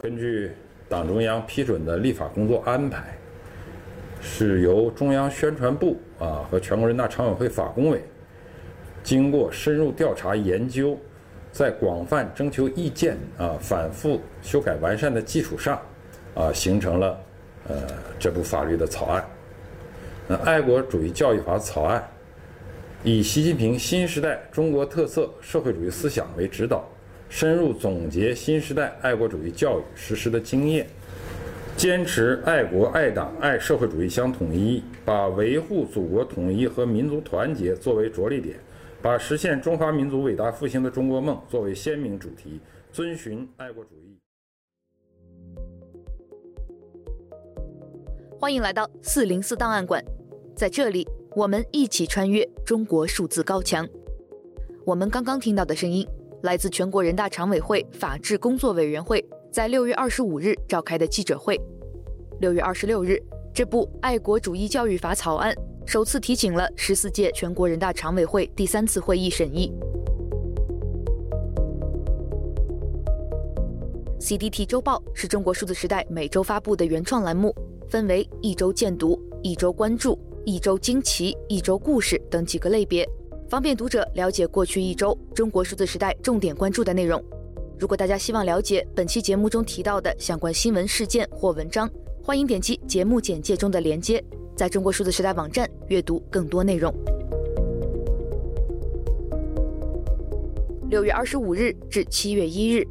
根据党中央批准的立法工作安排，是由中央宣传部啊和全国人大常委会法工委经过深入调查研究，在广泛征求意见啊、反复修改完善的基础上，啊，形成了呃这部法律的草案。那《爱国主义教育法》草案，以习近平新时代中国特色社会主义思想为指导，深入总结新时代爱国主义教育实施的经验，坚持爱国爱党爱社会主义相统一，把维护祖国统一和民族团结作为着力点，把实现中华民族伟大复兴的中国梦作为鲜明主题，遵循爱国主义。欢迎来到四零四档案馆。在这里，我们一起穿越中国数字高墙。我们刚刚听到的声音，来自全国人大常委会法制工作委员会在六月二十五日召开的记者会。六月二十六日，这部《爱国主义教育法》草案首次提请了十四届全国人大常委会第三次会议审议。CDT 周报是中国数字时代每周发布的原创栏目，分为一周见读、一周关注。一周惊奇、一周故事等几个类别，方便读者了解过去一周中国数字时代重点关注的内容。如果大家希望了解本期节目中提到的相关新闻事件或文章，欢迎点击节目简介中的链接，在中国数字时代网站阅读更多内容。六月二十五日至七月一日，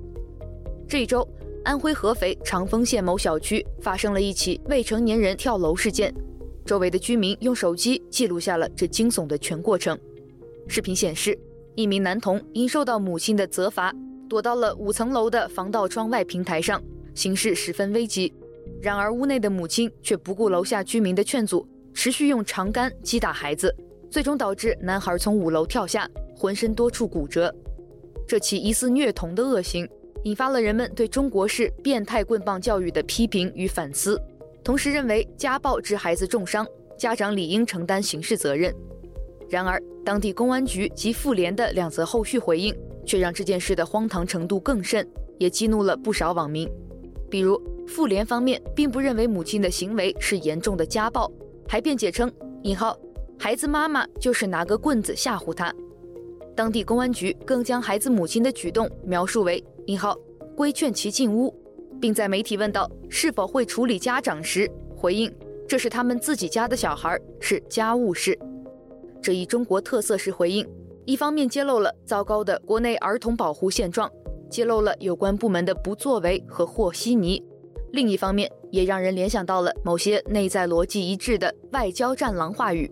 这一周，安徽合肥长丰县某小区发生了一起未成年人跳楼事件。周围的居民用手机记录下了这惊悚的全过程。视频显示，一名男童因受到母亲的责罚，躲到了五层楼的防盗窗外平台上，形势十分危急。然而，屋内的母亲却不顾楼下居民的劝阻，持续用长杆击打孩子，最终导致男孩从五楼跳下，浑身多处骨折。这起疑似虐童的恶行，引发了人们对中国式变态棍棒教育的批评与反思。同时认为家暴致孩子重伤，家长理应承担刑事责任。然而，当地公安局及妇联的两则后续回应，却让这件事的荒唐程度更甚，也激怒了不少网民。比如，妇联方面并不认为母亲的行为是严重的家暴，还辩解称“引号孩子妈妈就是拿个棍子吓唬他”。当地公安局更将孩子母亲的举动描述为“引号规劝其进屋”。并在媒体问到是否会处理家长时，回应这是他们自己家的小孩，是家务事。这一中国特色式回应，一方面揭露了糟糕的国内儿童保护现状，揭露了有关部门的不作为和和稀泥；另一方面，也让人联想到了某些内在逻辑一致的外交战狼话语。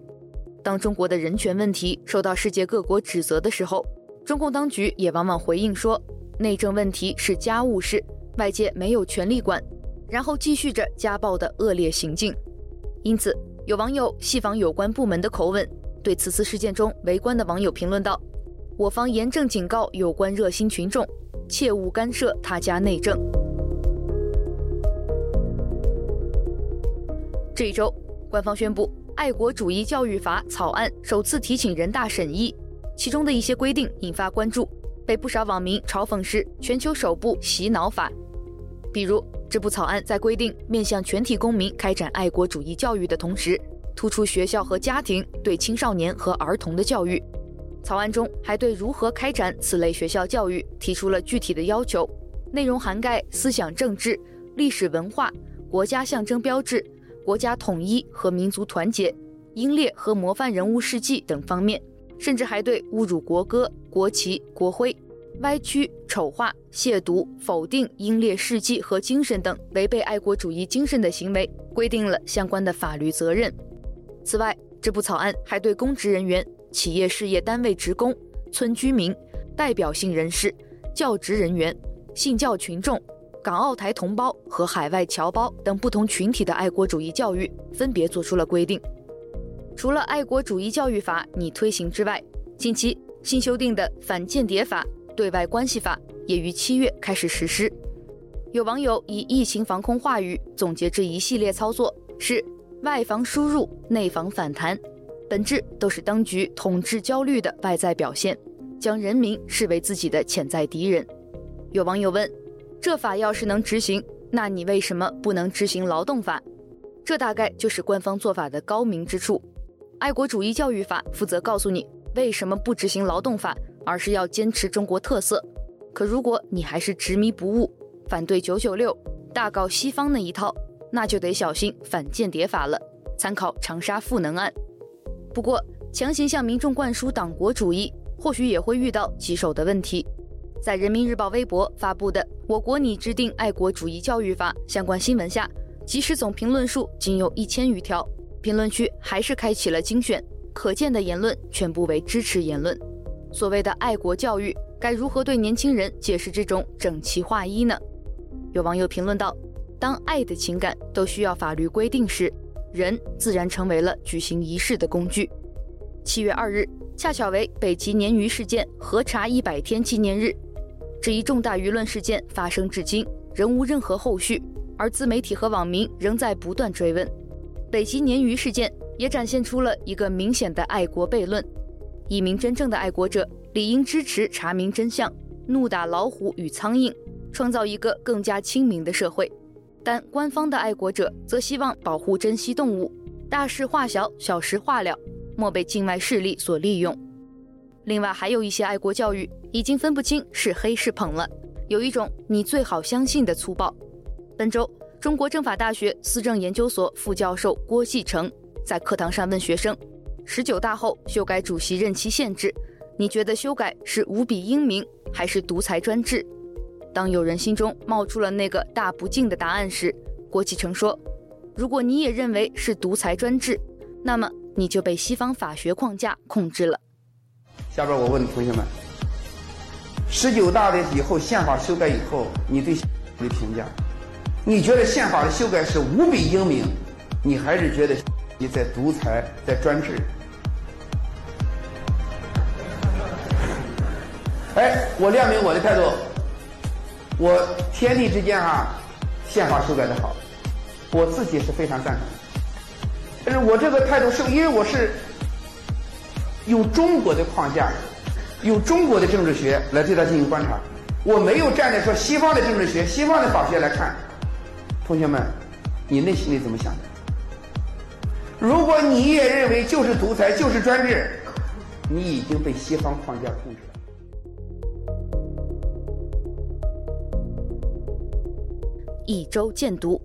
当中国的人权问题受到世界各国指责的时候，中共当局也往往回应说，内政问题是家务事。外界没有权利管，然后继续着家暴的恶劣行径。因此，有网友戏仿有关部门的口吻，对此次事件中围观的网友评论道：“我方严正警告有关热心群众，切勿干涉他家内政。”这一周，官方宣布《爱国主义教育法》草案首次提请人大审议，其中的一些规定引发关注，被不少网民嘲讽是全球首部洗脑法。比如，这部草案在规定面向全体公民开展爱国主义教育的同时，突出学校和家庭对青少年和儿童的教育。草案中还对如何开展此类学校教育提出了具体的要求，内容涵盖思想政治、历史文化、国家象征标志、国家统一和民族团结、英烈和模范人物事迹等方面，甚至还对侮辱国歌、国旗、国徽。歪曲、丑化、亵渎、否定英烈事迹和精神等违背爱国主义精神的行为，规定了相关的法律责任。此外，这部草案还对公职人员、企业事业单位职工、村居民、代表性人士、教职人员、信教群众、港澳台同胞和海外侨胞等不同群体的爱国主义教育，分别作出了规定。除了爱国主义教育法拟推行之外，近期新修订的反间谍法。对外关系法也于七月开始实施。有网友以疫情防控话语总结这一系列操作是“外防输入，内防反弹”，本质都是当局统治焦虑的外在表现，将人民视为自己的潜在敌人。有网友问：这法要是能执行，那你为什么不能执行劳动法？这大概就是官方做法的高明之处。爱国主义教育法负责告诉你为什么不执行劳动法，而是要坚持中国特色。可如果你还是执迷不悟，反对九九六，大搞西方那一套，那就得小心反间谍法了。参考长沙赋能案。不过，强行向民众灌输党国主义，或许也会遇到棘手的问题。在人民日报微博发布的《我国拟制定爱国主义教育法》相关新闻下，即使总评论数仅有一千余条，评论区还是开启了精选，可见的言论全部为支持言论。所谓的爱国教育，该如何对年轻人解释这种整齐划一呢？有网友评论道：“当爱的情感都需要法律规定时，人自然成为了举行仪式的工具。”七月二日，恰巧为北极鲶鱼事件核查一百天纪念日。这一重大舆论事件发生至今，仍无任何后续，而自媒体和网民仍在不断追问。北极鲶鱼事件也展现出了一个明显的爱国悖论：一名真正的爱国者理应支持查明真相，怒打老虎与苍蝇，创造一个更加清明的社会。但官方的爱国者则希望保护珍稀动物，大事化小，小事化了。莫被境外势力所利用。另外，还有一些爱国教育已经分不清是黑是捧了，有一种你最好相信的粗暴。本周，中国政法大学思政研究所副教授郭继成在课堂上问学生：“十九大后修改主席任期限制，你觉得修改是无比英明还是独裁专制？”当有人心中冒出了那个大不敬的答案时，郭继成说：“如果你也认为是独裁专制，那么。”你就被西方法学框架控制了。下边我问同学们：十九大的以后宪法修改以后，你对的评价？你觉得宪法的修改是无比英明，你还是觉得你在独裁、在专制？哎，我亮明我的态度。我天地之间啊，宪法修改的好，我自己是非常赞成。但是我这个态度是因为我是用中国的框架，用中国的政治学来对它进行观察，我没有站在说西方的政治学、西方的法学来看。同学们，你内心里怎么想的？如果你也认为就是独裁、就是专制，你已经被西方框架控制一周见读。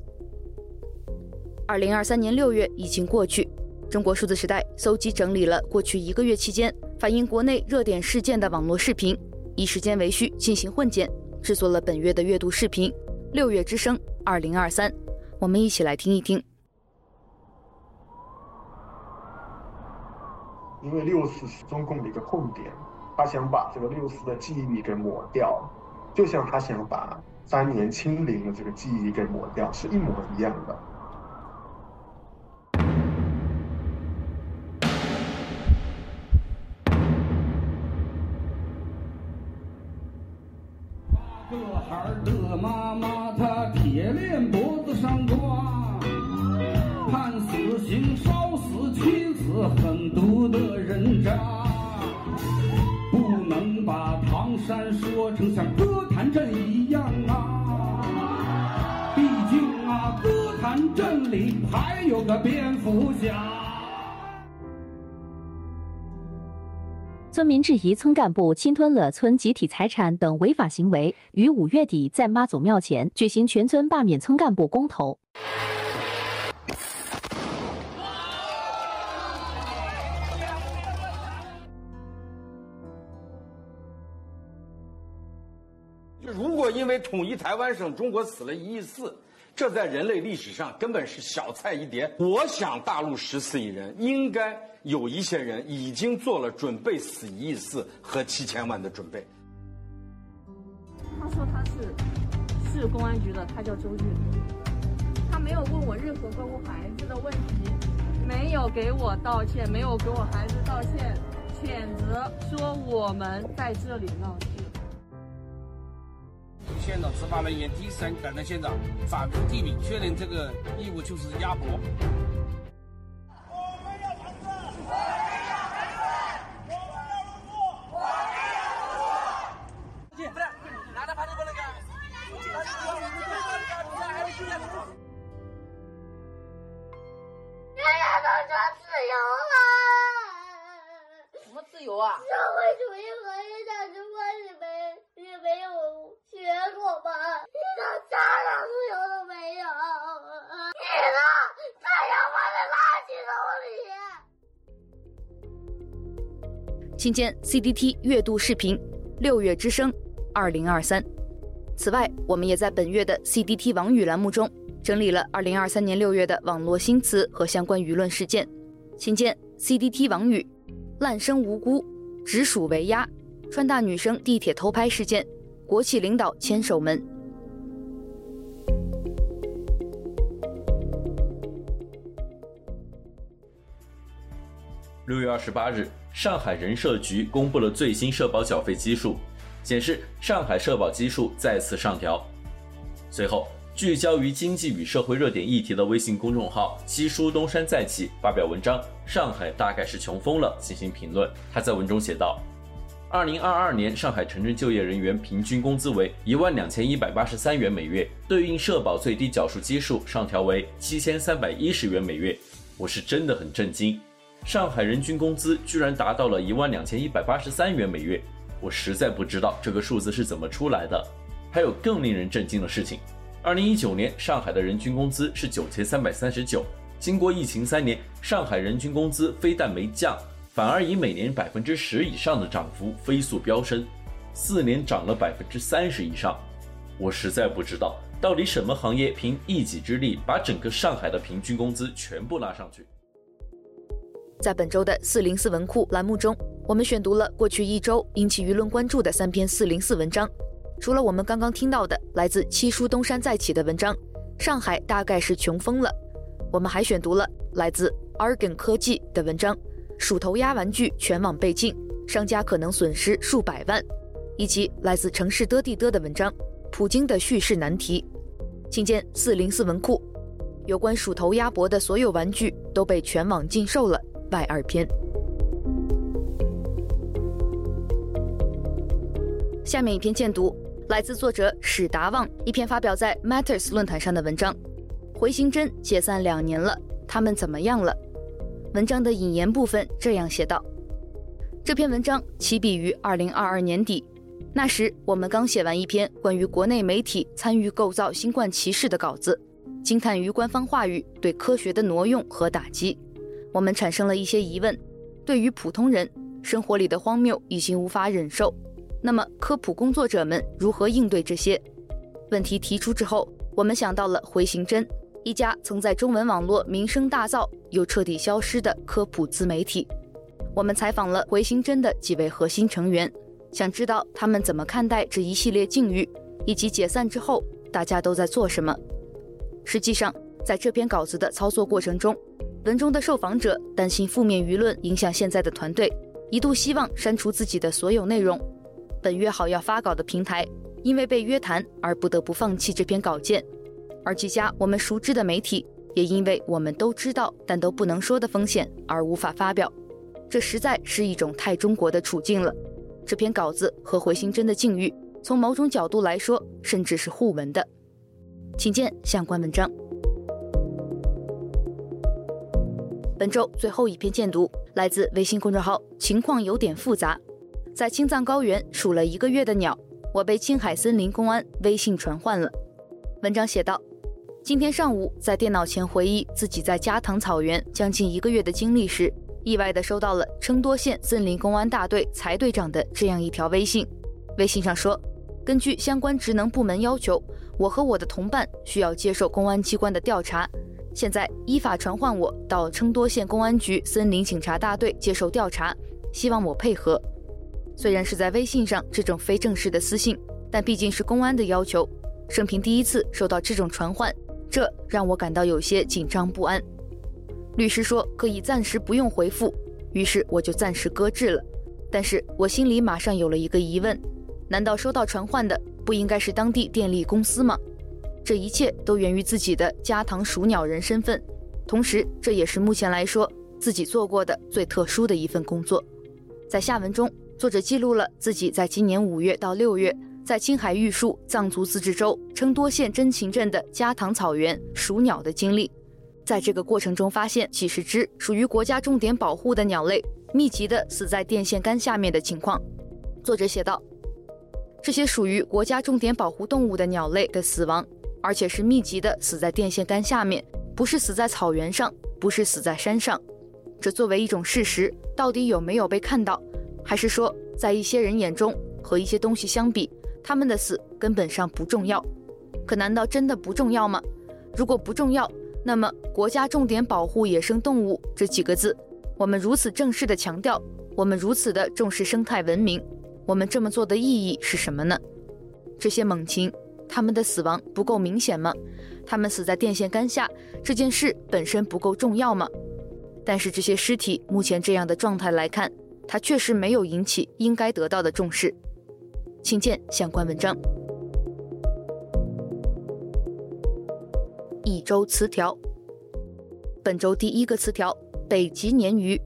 二零二三年六月已经过去，中国数字时代搜集整理了过去一个月期间反映国内热点事件的网络视频，以时间为序进行混剪，制作了本月的阅读视频《六月之声二零二三》，我们一起来听一听。因为六四是中共的一个痛点，他想把这个六四的记忆给抹掉，就像他想把三年清零的这个记忆给抹掉，是一模一样的。八个孩儿的妈妈，她铁链脖子上挂，判死刑，烧死妻子，狠毒的人渣，不能把唐山说成像歌坛镇一样啊！镇里还有个蝙蝠侠。村民质疑村干部侵吞了村集体财产等违法行为，于五月底在妈祖庙前举行全村罢免村干部公投。如果因为统一台湾省，中国死了一亿四，这在人类历史上根本是小菜一碟。我想大陆十四亿人应该。有一些人已经做了准备死一亿四和七千万的准备。他说他是市公安局的，他叫周俊。他没有问我任何关于孩子的问题，没有给我道歉，没有给我孩子道歉，谴责说我们在这里闹现场、执法人员第一时间赶到现场，反复地里，确认这个异物就是鸭脖。见 CDT 月度视频，六月之声，二零二三。此外，我们也在本月的 CDT 网语栏目中整理了二零二三年六月的网络新词和相关舆论事件。请见 CDT 网语：滥生无辜，直属为鸭，川大女生地铁偷拍事件，国企领导牵手门。六月二十八日，上海人社局公布了最新社保缴费基数。显示上海社保基数再次上调。随后，聚焦于经济与社会热点议题的微信公众号“七叔东山再起”发表文章，上海大概是穷疯了，进行评论。他在文中写道：“二零二二年上海城镇就业人员平均工资为一万两千一百八十三元每月，对应社保最低缴数基数上调为七千三百一十元每月。我是真的很震惊，上海人均工资居然达到了一万两千一百八十三元每月。”我实在不知道这个数字是怎么出来的。还有更令人震惊的事情：二零一九年上海的人均工资是九千三百三十九，经过疫情三年，上海人均工资非但没降，反而以每年百分之十以上的涨幅飞速飙升，四年涨了百分之三十以上。我实在不知道到底什么行业凭一己之力把整个上海的平均工资全部拉上去。在本周的四零四文库栏目中。我们选读了过去一周引起舆论关注的三篇四零四文章，除了我们刚刚听到的来自七叔东山再起的文章，上海大概是穷疯了。我们还选读了来自 Argon 科技的文章，鼠头鸭玩具全网被禁，商家可能损失数百万，以及来自城市的地的的文章，普京的叙事难题。请见四零四文库，有关鼠头鸭脖的所有玩具都被全网禁售了外二篇。下面一篇荐读来自作者史达旺一篇发表在 Matters 论坛上的文章。回形针解散两年了，他们怎么样了？文章的引言部分这样写道：这篇文章起笔于二零二二年底，那时我们刚写完一篇关于国内媒体参与构造新冠歧视的稿子，惊叹于官方话语对科学的挪用和打击。我们产生了一些疑问：对于普通人，生活里的荒谬已经无法忍受。那么，科普工作者们如何应对这些问题？提出之后，我们想到了回形针，一家曾在中文网络名声大噪又彻底消失的科普自媒体。我们采访了回形针的几位核心成员，想知道他们怎么看待这一系列境遇，以及解散之后大家都在做什么。实际上，在这篇稿子的操作过程中，文中的受访者担心负面舆论影响现在的团队，一度希望删除自己的所有内容。本约好要发稿的平台，因为被约谈而不得不放弃这篇稿件，而几家我们熟知的媒体也因为我们都知道但都不能说的风险而无法发表。这实在是一种太中国的处境了。这篇稿子和回形针的境遇，从某种角度来说，甚至是互文的。请见相关文章。本周最后一篇荐读来自微信公众号“情况有点复杂”。在青藏高原数了一个月的鸟，我被青海森林公安微信传唤了。文章写道：今天上午在电脑前回忆自己在加藤草原将近一个月的经历时，意外地收到了昌多县森林公安大队柴队长的这样一条微信。微信上说，根据相关职能部门要求，我和我的同伴需要接受公安机关的调查，现在依法传唤我到昌多县公安局森林警察大队接受调查，希望我配合。虽然是在微信上这种非正式的私信，但毕竟是公安的要求，生平第一次收到这种传唤，这让我感到有些紧张不安。律师说可以暂时不用回复，于是我就暂时搁置了。但是我心里马上有了一个疑问：难道收到传唤的不应该是当地电力公司吗？这一切都源于自己的加藤属鸟人身份，同时这也是目前来说自己做过的最特殊的一份工作。在下文中。作者记录了自己在今年五月到六月在青海玉树藏族自治州称多县真情镇的加唐草原数鸟的经历，在这个过程中发现几十只属于国家重点保护的鸟类密集地死在电线杆下面的情况。作者写道：这些属于国家重点保护动物的鸟类的死亡，而且是密集的死在电线杆下面，不是死在草原上，不是死在山上。这作为一种事实，到底有没有被看到？还是说，在一些人眼中和一些东西相比，他们的死根本上不重要？可难道真的不重要吗？如果不重要，那么“国家重点保护野生动物”这几个字，我们如此正式的强调，我们如此的重视生态文明，我们这么做的意义是什么呢？这些猛禽，他们的死亡不够明显吗？他们死在电线杆下，这件事本身不够重要吗？但是这些尸体目前这样的状态来看，它确实没有引起应该得到的重视。请见相关文章。一周词条，本周第一个词条：北极鲶鱼。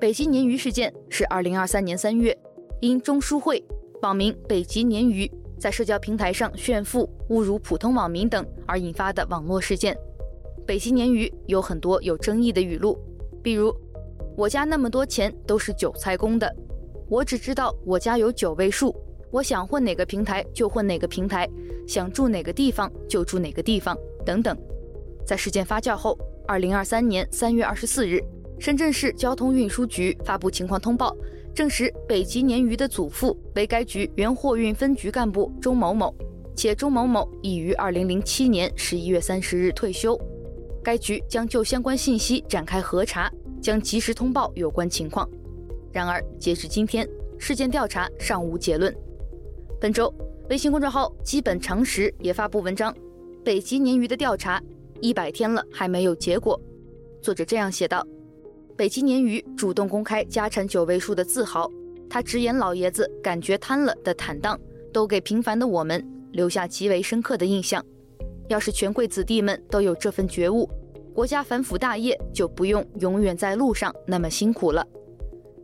北极鲶鱼事件是二零二三年三月，因中书会网名“北极鲶鱼”在社交平台上炫富、侮辱普通网民等而引发的网络事件。北极鲶鱼有很多有争议的语录，比如“我家那么多钱都是韭菜公的”，“我只知道我家有九位数”。我想混哪个平台就混哪个平台，想住哪个地方就住哪个地方，等等。在事件发酵后，二零二三年三月二十四日，深圳市交通运输局发布情况通报，证实北极鲶鱼的祖父为该局原货运分局干部钟某某，且钟某某已于二零零七年十一月三十日退休。该局将就相关信息展开核查，将及时通报有关情况。然而，截至今天，事件调查尚无结论。本周，微信公众号“基本常识”也发布文章：“北极鲶鱼的调查一百天了还没有结果。”作者这样写道：“北极鲶鱼主动公开家产九位数的自豪，他直言老爷子感觉贪了的坦荡，都给平凡的我们留下极为深刻的印象。要是权贵子弟们都有这份觉悟，国家反腐大业就不用永远在路上那么辛苦了。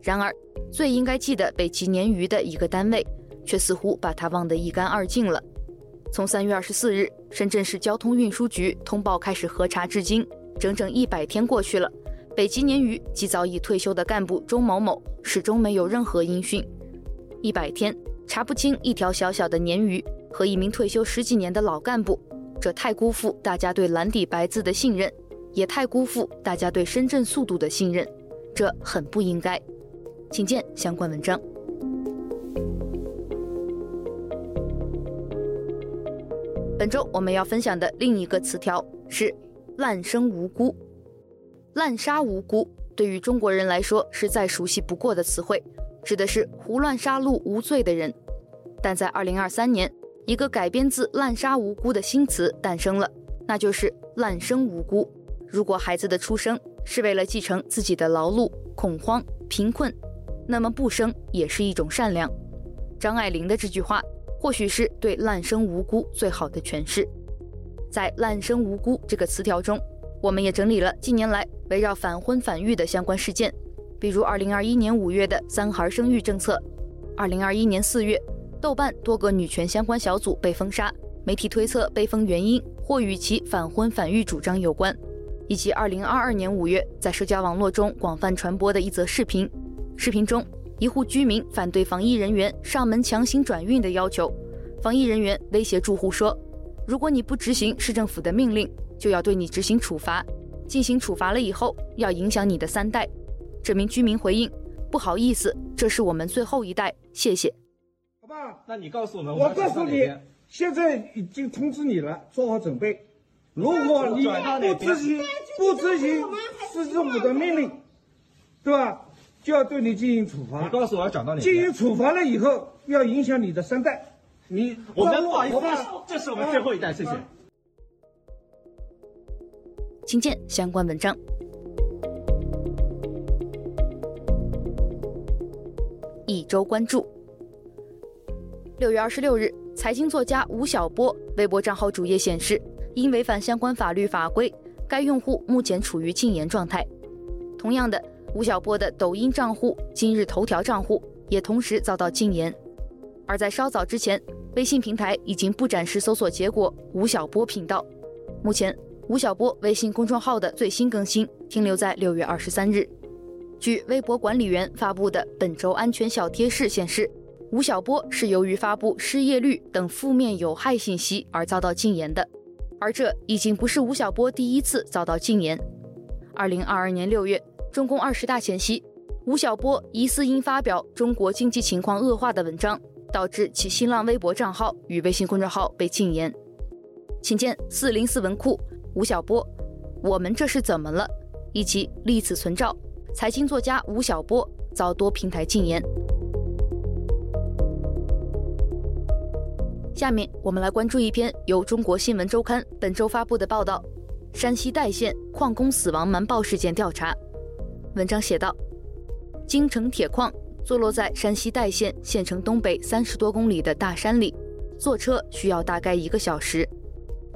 然而，最应该记得北极鲶鱼的一个单位。”却似乎把它忘得一干二净了。从三月二十四日深圳市交通运输局通报开始核查至今，整整一百天过去了。北极鲶鱼及早已退休的干部钟某某始终没有任何音讯。一百天查不清一条小小的鲶鱼和一名退休十几年的老干部，这太辜负大家对蓝底白字的信任，也太辜负大家对深圳速度的信任，这很不应该。请见相关文章。本周我们要分享的另一个词条是“滥生无辜”。滥杀无辜对于中国人来说是再熟悉不过的词汇，指的是胡乱杀戮无罪的人。但在2023年，一个改编自“滥杀无辜”的新词诞生了，那就是“滥生无辜”。如果孩子的出生是为了继承自己的劳碌、恐慌、贫困，那么不生也是一种善良。张爱玲的这句话。或许是对“滥生无辜”最好的诠释。在“滥生无辜”这个词条中，我们也整理了近年来围绕反婚反育的相关事件，比如2021年5月的三孩生育政策；2021年4月，豆瓣多个女权相关小组被封杀，媒体推测被封原因或与其反婚反育主张有关；以及2022年5月在社交网络中广泛传播的一则视频，视频中。一户居民反对防疫人员上门强行转运的要求，防疫人员威胁住户说：“如果你不执行市政府的命令，就要对你执行处罚。进行处罚了以后，要影响你的三代。”这名居民回应：“不好意思，这是我们最后一代，谢谢。”好吧，那你告诉我们，我告诉你，现在已经通知你了，做好准备。如果你不执行不执行市政府的命令，对吧？就要对你进行处罚。你告诉我要讲到哪？进行处罚了以后，要影响你的三代。你我们不好意思，这是我们最后一代，谢谢。请见相关文章。一周关注。六月二十六日，财经作家吴晓波微博账号主页显示，因违反相关法律法规，该用户目前处于禁言状态。同样的。吴晓波的抖音账户、今日头条账户也同时遭到禁言。而在稍早之前，微信平台已经不展示搜索结果“吴晓波频道”。目前，吴晓波微信公众号的最新更新停留在六月二十三日。据微博管理员发布的本周安全小贴士显示，吴晓波是由于发布失业率等负面有害信息而遭到禁言的，而这已经不是吴晓波第一次遭到禁言。二零二二年六月，中共二十大前夕，吴晓波疑似因发表中国经济情况恶化的文章，导致其新浪微博账号与微信公众号被禁言。请见四零四文库吴晓波，我们这是怎么了？以及立此存照，财经作家吴晓波遭多平台禁言。下面我们来关注一篇由中国新闻周刊本周发布的报道。山西代县矿工死亡瞒报事件调查。文章写道：京城铁矿坐落在山西代县县城东北三十多公里的大山里，坐车需要大概一个小时。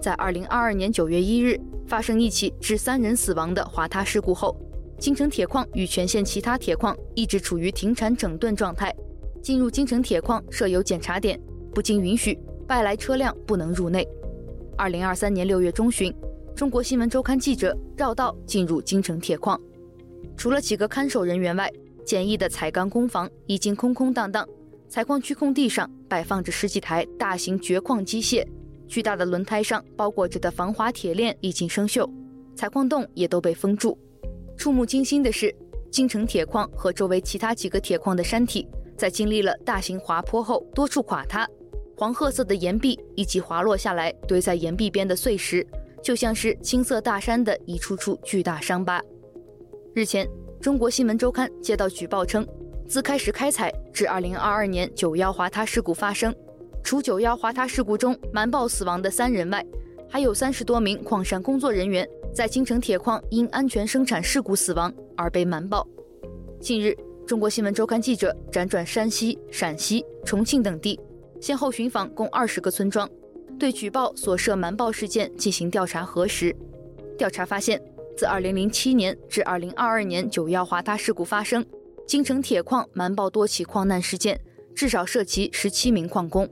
在二零二二年九月一日发生一起致三人死亡的滑塌事故后，京城铁矿与全县其他铁矿一直处于停产整顿状态。进入京城铁矿设有检查点，不经允许，外来车辆不能入内。二零二三年六月中旬。中国新闻周刊记者绕道进入京城铁矿，除了几个看守人员外，简易的采钢工房已经空空荡荡。采矿区空地上摆放着十几台大型掘矿机械，巨大的轮胎上包裹着的防滑铁链已经生锈，采矿洞也都被封住。触目惊心的是，京城铁矿和周围其他几个铁矿的山体，在经历了大型滑坡后，多处垮塌，黄褐色的岩壁以及滑落下来堆在岩壁边的碎石。就像是青色大山的一处处巨大伤疤。日前，中国新闻周刊接到举报称，自开始开采至2022年九幺滑塌事故发生，除九幺滑塌事故中瞒报死亡的三人外，还有三十多名矿山工作人员在京城铁矿因安全生产事故死亡而被瞒报。近日，中国新闻周刊记者辗转山西、陕西、重庆等地，先后寻访共二十个村庄。对举报所涉瞒报事件进行调查核实，调查发现，自2007年至2022年九幺滑塌事故发生，京城铁矿瞒报多起矿难事件，至少涉及十七名矿工，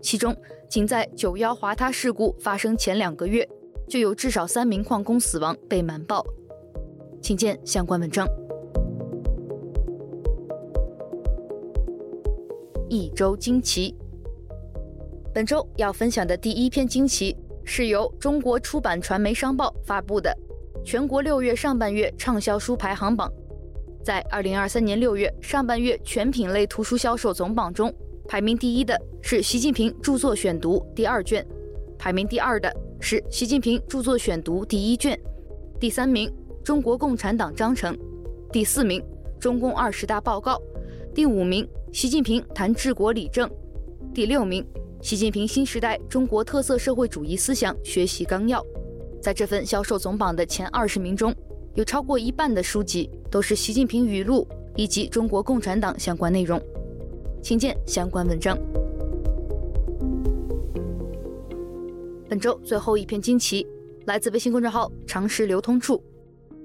其中仅在九幺滑塌事故发生前两个月，就有至少三名矿工死亡被瞒报。请见相关文章。一周惊奇。本周要分享的第一篇惊奇是由中国出版传媒商报发布的全国六月上半月畅销书排行榜。在二零二三年六月上半月全品类图书销售总榜中，排名第一的是《习近平著作选读》第二卷，排名第二的是《习近平著作选读》第一卷，第三名《中国共产党章程》，第四名《中共二十大报告》，第五名《习近平谈治国理政》，第六名。习近平新时代中国特色社会主义思想学习纲要，在这份销售总榜的前二十名中，有超过一半的书籍都是习近平语录以及中国共产党相关内容。请见相关文章。本周最后一篇惊奇来自微信公众号“常识流通处”，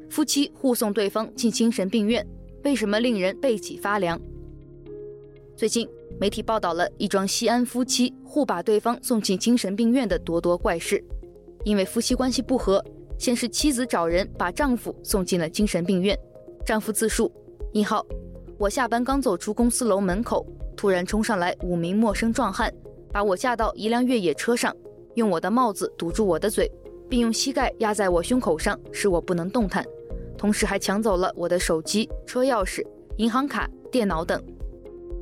夫妻护送对方进精神病院，为什么令人背脊发凉？最近。媒体报道了一桩西安夫妻互把对方送进精神病院的多多怪事。因为夫妻关系不和，先是妻子找人把丈夫送进了精神病院。丈夫自述：一号，我下班刚走出公司楼门口，突然冲上来五名陌生壮汉，把我架到一辆越野车上，用我的帽子堵住我的嘴，并用膝盖压在我胸口上，使我不能动弹，同时还抢走了我的手机、车钥匙、银行卡、电脑等。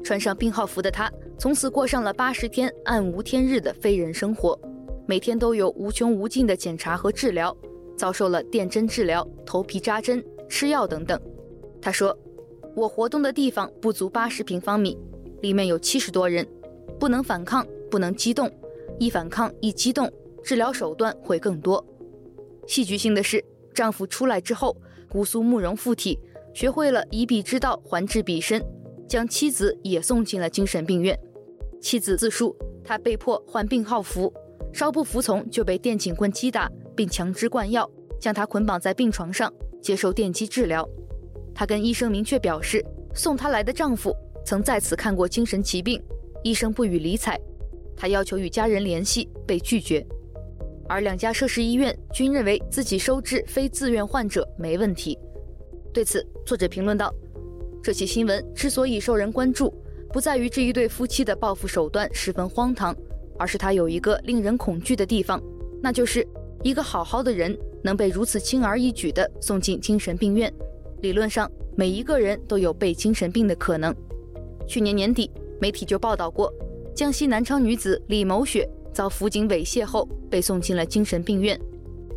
穿上病号服的他，从此过上了八十天暗无天日的非人生活，每天都有无穷无尽的检查和治疗，遭受了电针治疗、头皮扎针、吃药等等。他说：“我活动的地方不足八十平方米，里面有七十多人，不能反抗，不能激动，一反抗一激动，治疗手段会更多。”戏剧性的是，丈夫出来之后，姑苏慕容附体，学会了以彼之道还治彼身。将妻子也送进了精神病院。妻子自述，她被迫换病号服，稍不服从就被电警棍击打，并强制灌药，将她捆绑在病床上接受电击治疗。她跟医生明确表示，送她来的丈夫曾在此看过精神疾病，医生不予理睬。他要求与家人联系，被拒绝。而两家涉事医院均认为自己收治非自愿患者没问题。对此，作者评论道：“这起新闻之所以受人关注，不在于这一对夫妻的报复手段十分荒唐，而是它有一个令人恐惧的地方，那就是一个好好的人能被如此轻而易举地送进精神病院。理论上，每一个人都有被精神病的可能。去年年底，媒体就报道过，江西南昌女子李某雪。”遭辅警猥亵后被送进了精神病院，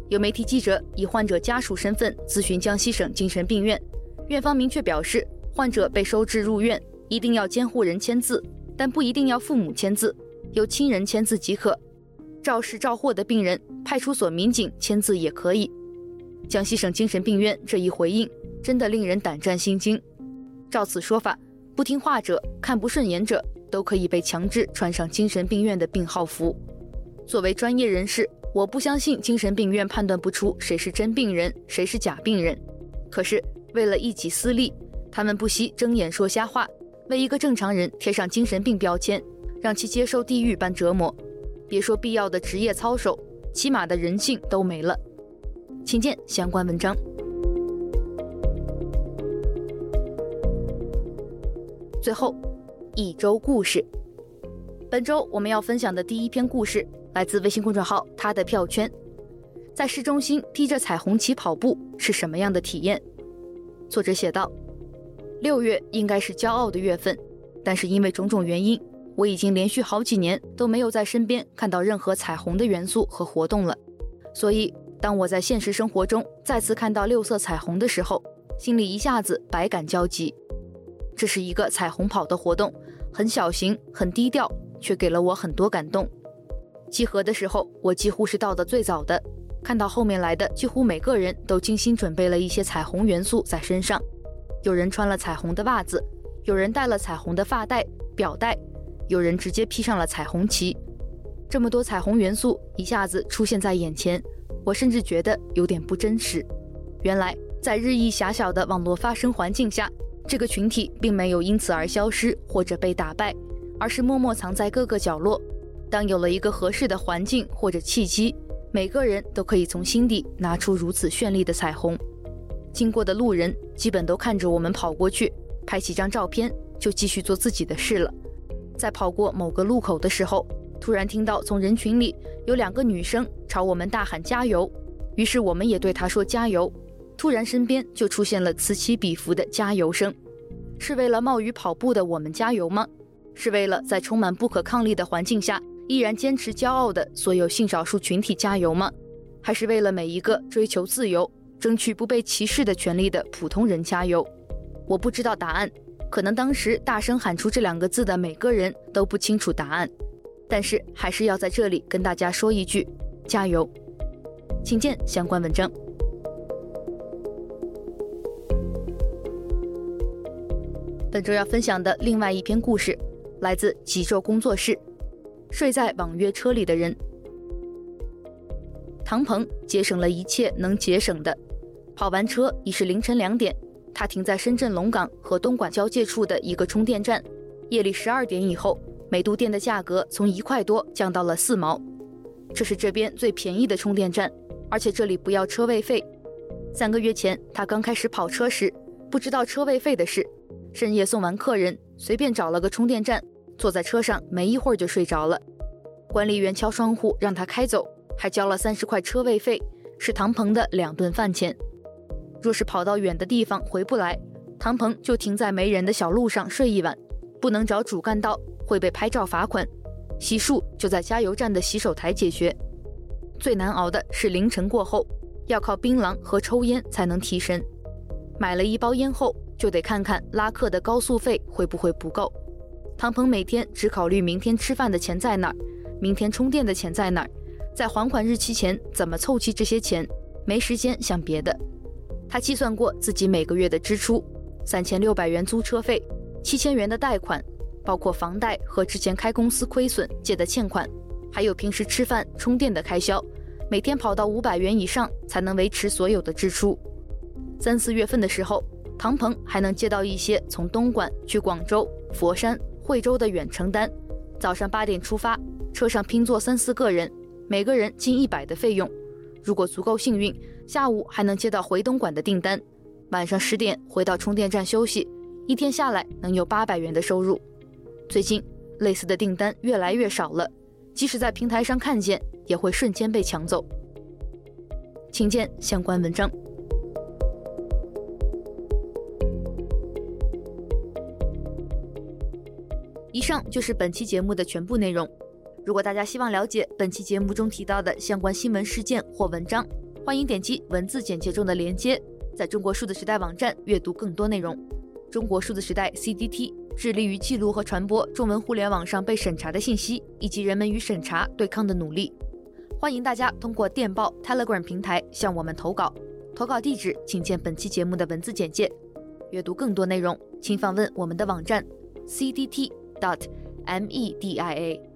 有媒体记者以患者家属身份咨询江西省精神病院，院方明确表示，患者被收治入院一定要监护人签字，但不一定要父母签字，由亲人签字即可。肇事肇祸的病人，派出所民警签字也可以。江西省精神病院这一回应真的令人胆战心惊。照此说法，不听话者、看不顺眼者。都可以被强制穿上精神病院的病号服。作为专业人士，我不相信精神病院判断不出谁是真病人，谁是假病人。可是为了一己私利，他们不惜睁眼说瞎话，为一个正常人贴上精神病标签，让其接受地狱般折磨。别说必要的职业操守，起码的人性都没了。请见相关文章。最后。一周故事，本周我们要分享的第一篇故事来自微信公众号“他的票圈”。在市中心披着彩虹旗跑步是什么样的体验？作者写道：“六月应该是骄傲的月份，但是因为种种原因，我已经连续好几年都没有在身边看到任何彩虹的元素和活动了。所以，当我在现实生活中再次看到六色彩虹的时候，心里一下子百感交集。”这是一个彩虹跑的活动，很小型，很低调，却给了我很多感动。集合的时候，我几乎是到的最早的，看到后面来的几乎每个人都精心准备了一些彩虹元素在身上，有人穿了彩虹的袜子，有人戴了彩虹的发带、表带，有人直接披上了彩虹旗。这么多彩虹元素一下子出现在眼前，我甚至觉得有点不真实。原来，在日益狭小的网络发声环境下，这个群体并没有因此而消失或者被打败，而是默默藏在各个角落。当有了一个合适的环境或者契机，每个人都可以从心底拿出如此绚丽的彩虹。经过的路人基本都看着我们跑过去，拍几张照片就继续做自己的事了。在跑过某个路口的时候，突然听到从人群里有两个女生朝我们大喊加油，于是我们也对她说加油。突然，身边就出现了此起彼伏的加油声，是为了冒雨跑步的我们加油吗？是为了在充满不可抗力的环境下依然坚持骄傲的所有性少数群体加油吗？还是为了每一个追求自由、争取不被歧视的权利的普通人加油？我不知道答案，可能当时大声喊出这两个字的每个人都不清楚答案，但是还是要在这里跟大家说一句：加油！请见相关文章。本周要分享的另外一篇故事，来自极昼工作室。睡在网约车里的人，唐鹏节省了一切能节省的。跑完车已是凌晨两点，他停在深圳龙岗和东莞交界处的一个充电站。夜里十二点以后，每度电的价格从一块多降到了四毛，这是这边最便宜的充电站，而且这里不要车位费。三个月前他刚开始跑车时，不知道车位费的事。深夜送完客人，随便找了个充电站，坐在车上，没一会儿就睡着了。管理员敲窗户让他开走，还交了三十块车位费，是唐鹏的两顿饭钱。若是跑到远的地方回不来，唐鹏就停在没人的小路上睡一晚，不能找主干道会被拍照罚款。洗漱就在加油站的洗手台解决。最难熬的是凌晨过后，要靠槟榔和抽烟才能提神。买了一包烟后。就得看看拉客的高速费会不会不够。唐鹏每天只考虑明天吃饭的钱在哪儿，明天充电的钱在哪儿，在还款日期前怎么凑齐这些钱，没时间想别的。他计算过自己每个月的支出：三千六百元租车费，七千元的贷款，包括房贷和之前开公司亏损借的欠款，还有平时吃饭充电的开销，每天跑到五百元以上才能维持所有的支出。三四月份的时候。唐鹏还能接到一些从东莞去广州、佛山、惠州的远程单，早上八点出发，车上拼坐三四个人，每个人近一百的费用。如果足够幸运，下午还能接到回东莞的订单，晚上十点回到充电站休息，一天下来能有八百元的收入。最近类似的订单越来越少了，即使在平台上看见，也会瞬间被抢走。请见相关文章。上就是本期节目的全部内容。如果大家希望了解本期节目中提到的相关新闻事件或文章，欢迎点击文字简介中的链接，在中国数字时代网站阅读更多内容。中国数字时代 （CDT） 致力于记录和传播中文互联网上被审查的信息，以及人们与审查对抗的努力。欢迎大家通过电报 Telegram 平台向我们投稿，投稿地址请见本期节目的文字简介。阅读更多内容，请访问我们的网站 cdt。Dot media。